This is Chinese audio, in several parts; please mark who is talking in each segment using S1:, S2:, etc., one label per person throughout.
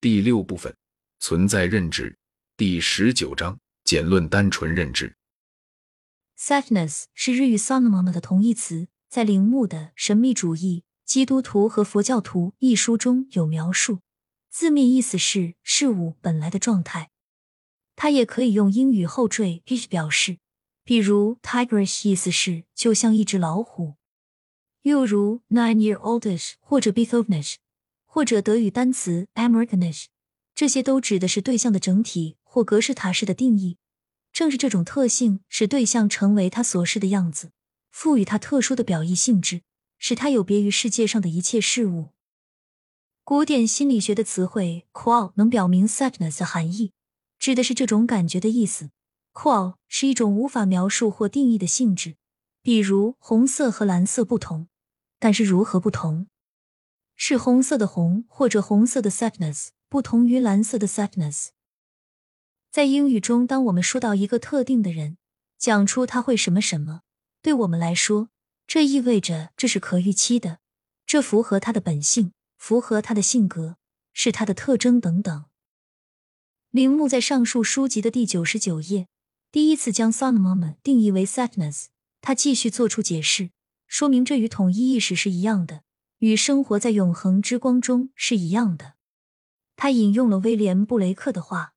S1: 第六部分存在认知，第十九章简论单纯认知。
S2: Sadness 是日语 sonoma 的同义词，在铃木的《神秘主义、基督徒和佛教徒》一书中有描述，字面意思是事物本来的状态。它也可以用英语后缀 h 表示，比如 tigerish 意思是就像一只老虎，又如 nine-year-oldish 或者 beethovenish。或者德语单词 Americanish，这些都指的是对象的整体或格式塔式的定义。正是这种特性，使对象成为他所示的样子，赋予他特殊的表意性质，使他有别于世界上的一切事物。古典心理学的词汇 qual 能表明 sadness 的含义，指的是这种感觉的意思。qual 是一种无法描述或定义的性质，比如红色和蓝色不同，但是如何不同？是红色的红，或者红色的 sadness 不同于蓝色的 sadness。在英语中，当我们说到一个特定的人，讲出他会什么什么，对我们来说，这意味着这是可预期的，这符合他的本性，符合他的性格，是他的特征等等。铃木在上述书籍的第九十九页，第一次将 s o n o m 定义为 sadness。他继续做出解释，说明这与统一意识是一样的。与生活在永恒之光中是一样的。他引用了威廉布雷克的话：“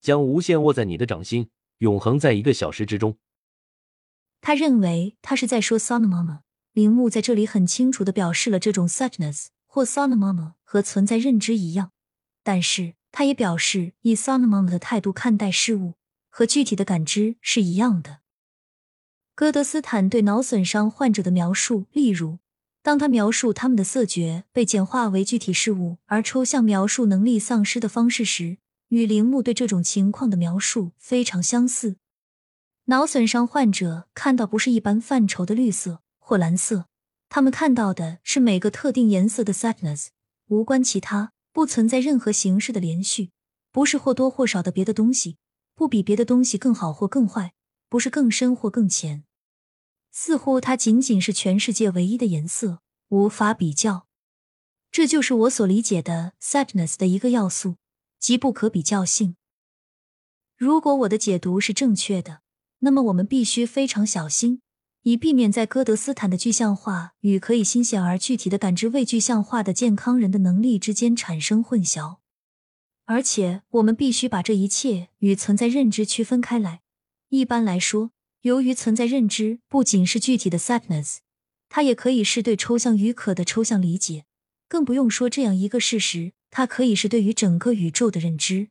S3: 将无限握在你的掌心，永恒在一个小时之中。”
S2: 他认为他是在说 “sonomama”。铃木在这里很清楚的表示了这种 “suchness” 或 “sonomama”，和存在认知一样，但是他也表示以 “sonomama” 的态度看待事物和具体的感知是一样的。哥德斯坦对脑损伤患者的描述，例如。当他描述他们的色觉被简化为具体事物，而抽象描述能力丧失的方式时，与铃木对这种情况的描述非常相似。脑损伤患者看到不是一般范畴的绿色或蓝色，他们看到的是每个特定颜色的 sadness，无关其他，不存在任何形式的连续，不是或多或少的别的东西，不比别的东西更好或更坏，不是更深或更浅。似乎它仅仅是全世界唯一的颜色，无法比较。这就是我所理解的 sadness 的一个要素，即不可比较性。如果我的解读是正确的，那么我们必须非常小心，以避免在哥德斯坦的具象化与可以新鲜而具体的感知未具象化的健康人的能力之间产生混淆。而且，我们必须把这一切与存在认知区分开来。一般来说。由于存在认知不仅是具体的 sadness，它也可以是对抽象语可的抽象理解，更不用说这样一个事实，它可以是对于整个宇宙的认知。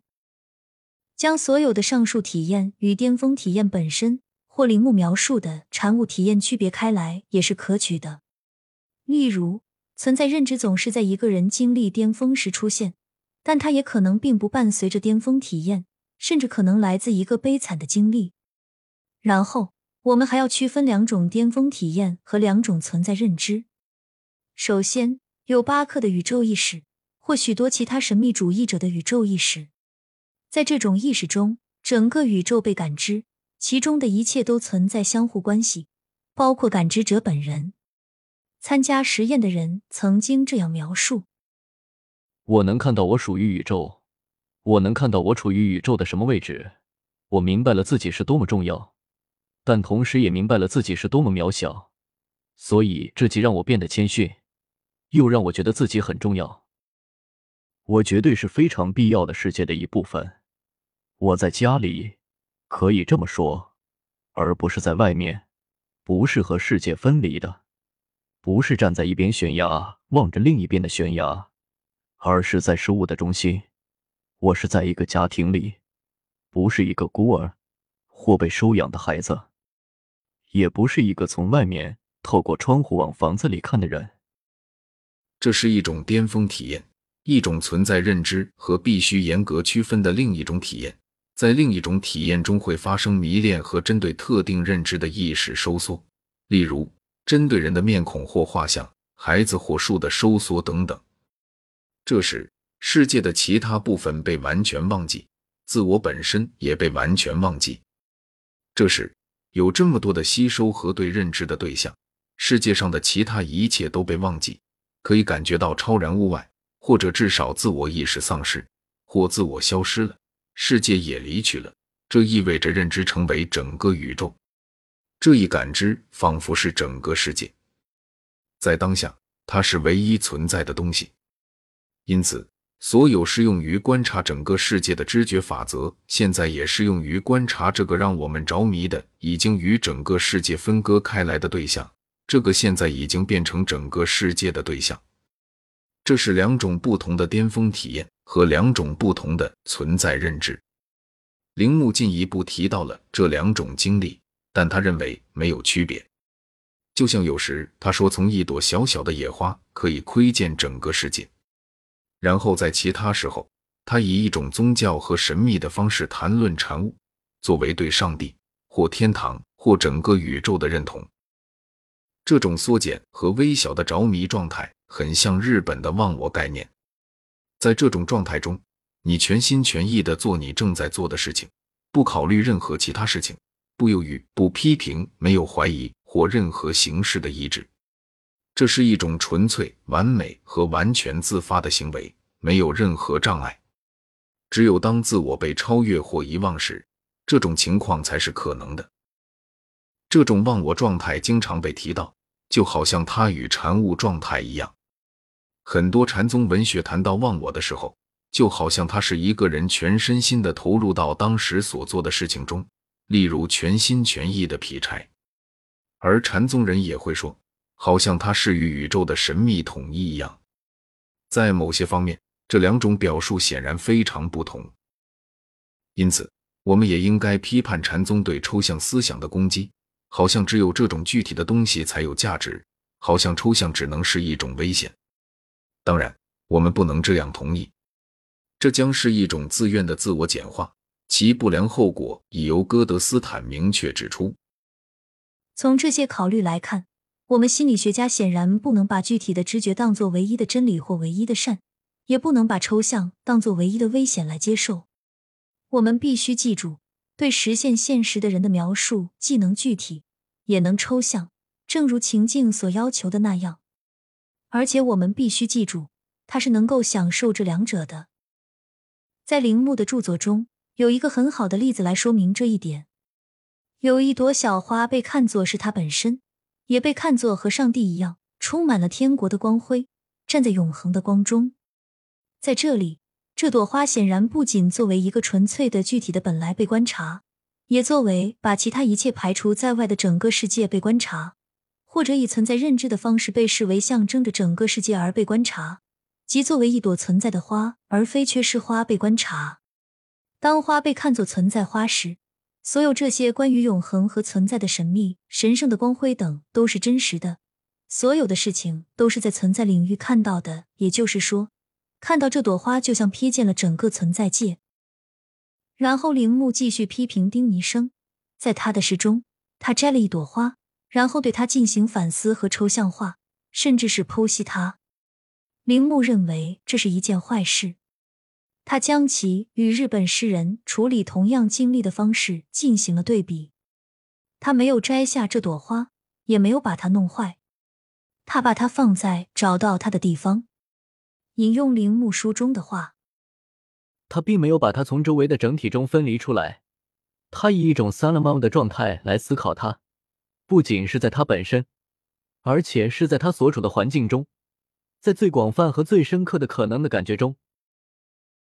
S2: 将所有的上述体验与巅峰体验本身或铃木描述的产物体验区别开来，也是可取的。例如，存在认知总是在一个人经历巅峰时出现，但它也可能并不伴随着巅峰体验，甚至可能来自一个悲惨的经历。然后，我们还要区分两种巅峰体验和两种存在认知。首先，有巴克的宇宙意识，或许多其他神秘主义者的宇宙意识。在这种意识中，整个宇宙被感知，其中的一切都存在相互关系，包括感知者本人。参加实验的人曾经这样描述：“
S3: 我能看到我属于宇宙，我能看到我处于宇宙的什么位置。我明白了自己是多么重要。”但同时也明白了自己是多么渺小，所以这既让我变得谦逊，又让我觉得自己很重要。我绝对是非常必要的世界的一部分。我在家里可以这么说，而不是在外面，不是和世界分离的，不是站在一边悬崖望着另一边的悬崖，而是在事物的中心。我是在一个家庭里，不是一个孤儿或被收养的孩子。也不是一个从外面透过窗户往房子里看的人。
S1: 这是一种巅峰体验，一种存在认知和必须严格区分的另一种体验。在另一种体验中会发生迷恋和针对特定认知的意识收缩，例如针对人的面孔或画像、孩子或树的收缩等等。这时，世界的其他部分被完全忘记，自我本身也被完全忘记。这时。有这么多的吸收和对认知的对象，世界上的其他一切都被忘记，可以感觉到超然物外，或者至少自我意识丧失，或自我消失了，世界也离去了。这意味着认知成为整个宇宙，这一感知仿佛是整个世界，在当下，它是唯一存在的东西。因此，所有适用于观察整个世界的知觉法则，现在也适用于观察这个让我们着迷的、已经与整个世界分割开来的对象。这个现在已经变成整个世界的对象。这是两种不同的巅峰体验和两种不同的存在认知。铃木进一步提到了这两种经历，但他认为没有区别。就像有时他说，从一朵小小的野花可以窥见整个世界，然后在其他时候，他以一种宗教和神秘的方式谈论禅悟，作为对上帝或天堂或整个宇宙的认同。这种缩减和微小的着迷状态。很像日本的忘我概念，在这种状态中，你全心全意的做你正在做的事情，不考虑任何其他事情，不犹豫，不批评，没有怀疑或任何形式的意志。这是一种纯粹、完美和完全自发的行为，没有任何障碍。只有当自我被超越或遗忘时，这种情况才是可能的。这种忘我状态经常被提到，就好像它与禅悟状态一样。很多禅宗文学谈到忘我的时候，就好像他是一个人全身心的投入到当时所做的事情中，例如全心全意的劈柴；而禅宗人也会说，好像它是与宇宙的神秘统一一样。在某些方面，这两种表述显然非常不同。因此，我们也应该批判禅宗对抽象思想的攻击，好像只有这种具体的东西才有价值，好像抽象只能是一种危险。当然，我们不能这样同意，这将是一种自愿的自我简化，其不良后果已由戈德斯坦明确指出。
S2: 从这些考虑来看，我们心理学家显然不能把具体的知觉当作唯一的真理或唯一的善，也不能把抽象当作唯一的危险来接受。我们必须记住，对实现现实的人的描述既能具体，也能抽象，正如情境所要求的那样。而且我们必须记住，他是能够享受这两者的。在铃木的著作中，有一个很好的例子来说明这一点。有一朵小花被看作是它本身，也被看作和上帝一样，充满了天国的光辉，站在永恒的光中。在这里，这朵花显然不仅作为一个纯粹的具体的本来被观察，也作为把其他一切排除在外的整个世界被观察。或者以存在认知的方式被视为象征着整个世界而被观察，即作为一朵存在的花，而非缺失花被观察。当花被看作存在花时，所有这些关于永恒和存在的神秘、神圣的光辉等都是真实的。所有的事情都是在存在领域看到的，也就是说，看到这朵花就像瞥见了整个存在界。然后铃木继续批评丁尼生，在他的诗中，他摘了一朵花。然后对他进行反思和抽象化，甚至是剖析他。铃木认为这是一件坏事。他将其与日本诗人处理同样经历的方式进行了对比。他没有摘下这朵花，也没有把它弄坏。他把它放在找到它的地方。引用铃木书中的话，
S3: 他并没有把它从周围的整体中分离出来。他以一种 Salomon 的状态来思考它。不仅是在它本身，而且是在他所处的环境中，在最广泛和最深刻的可能的感觉中，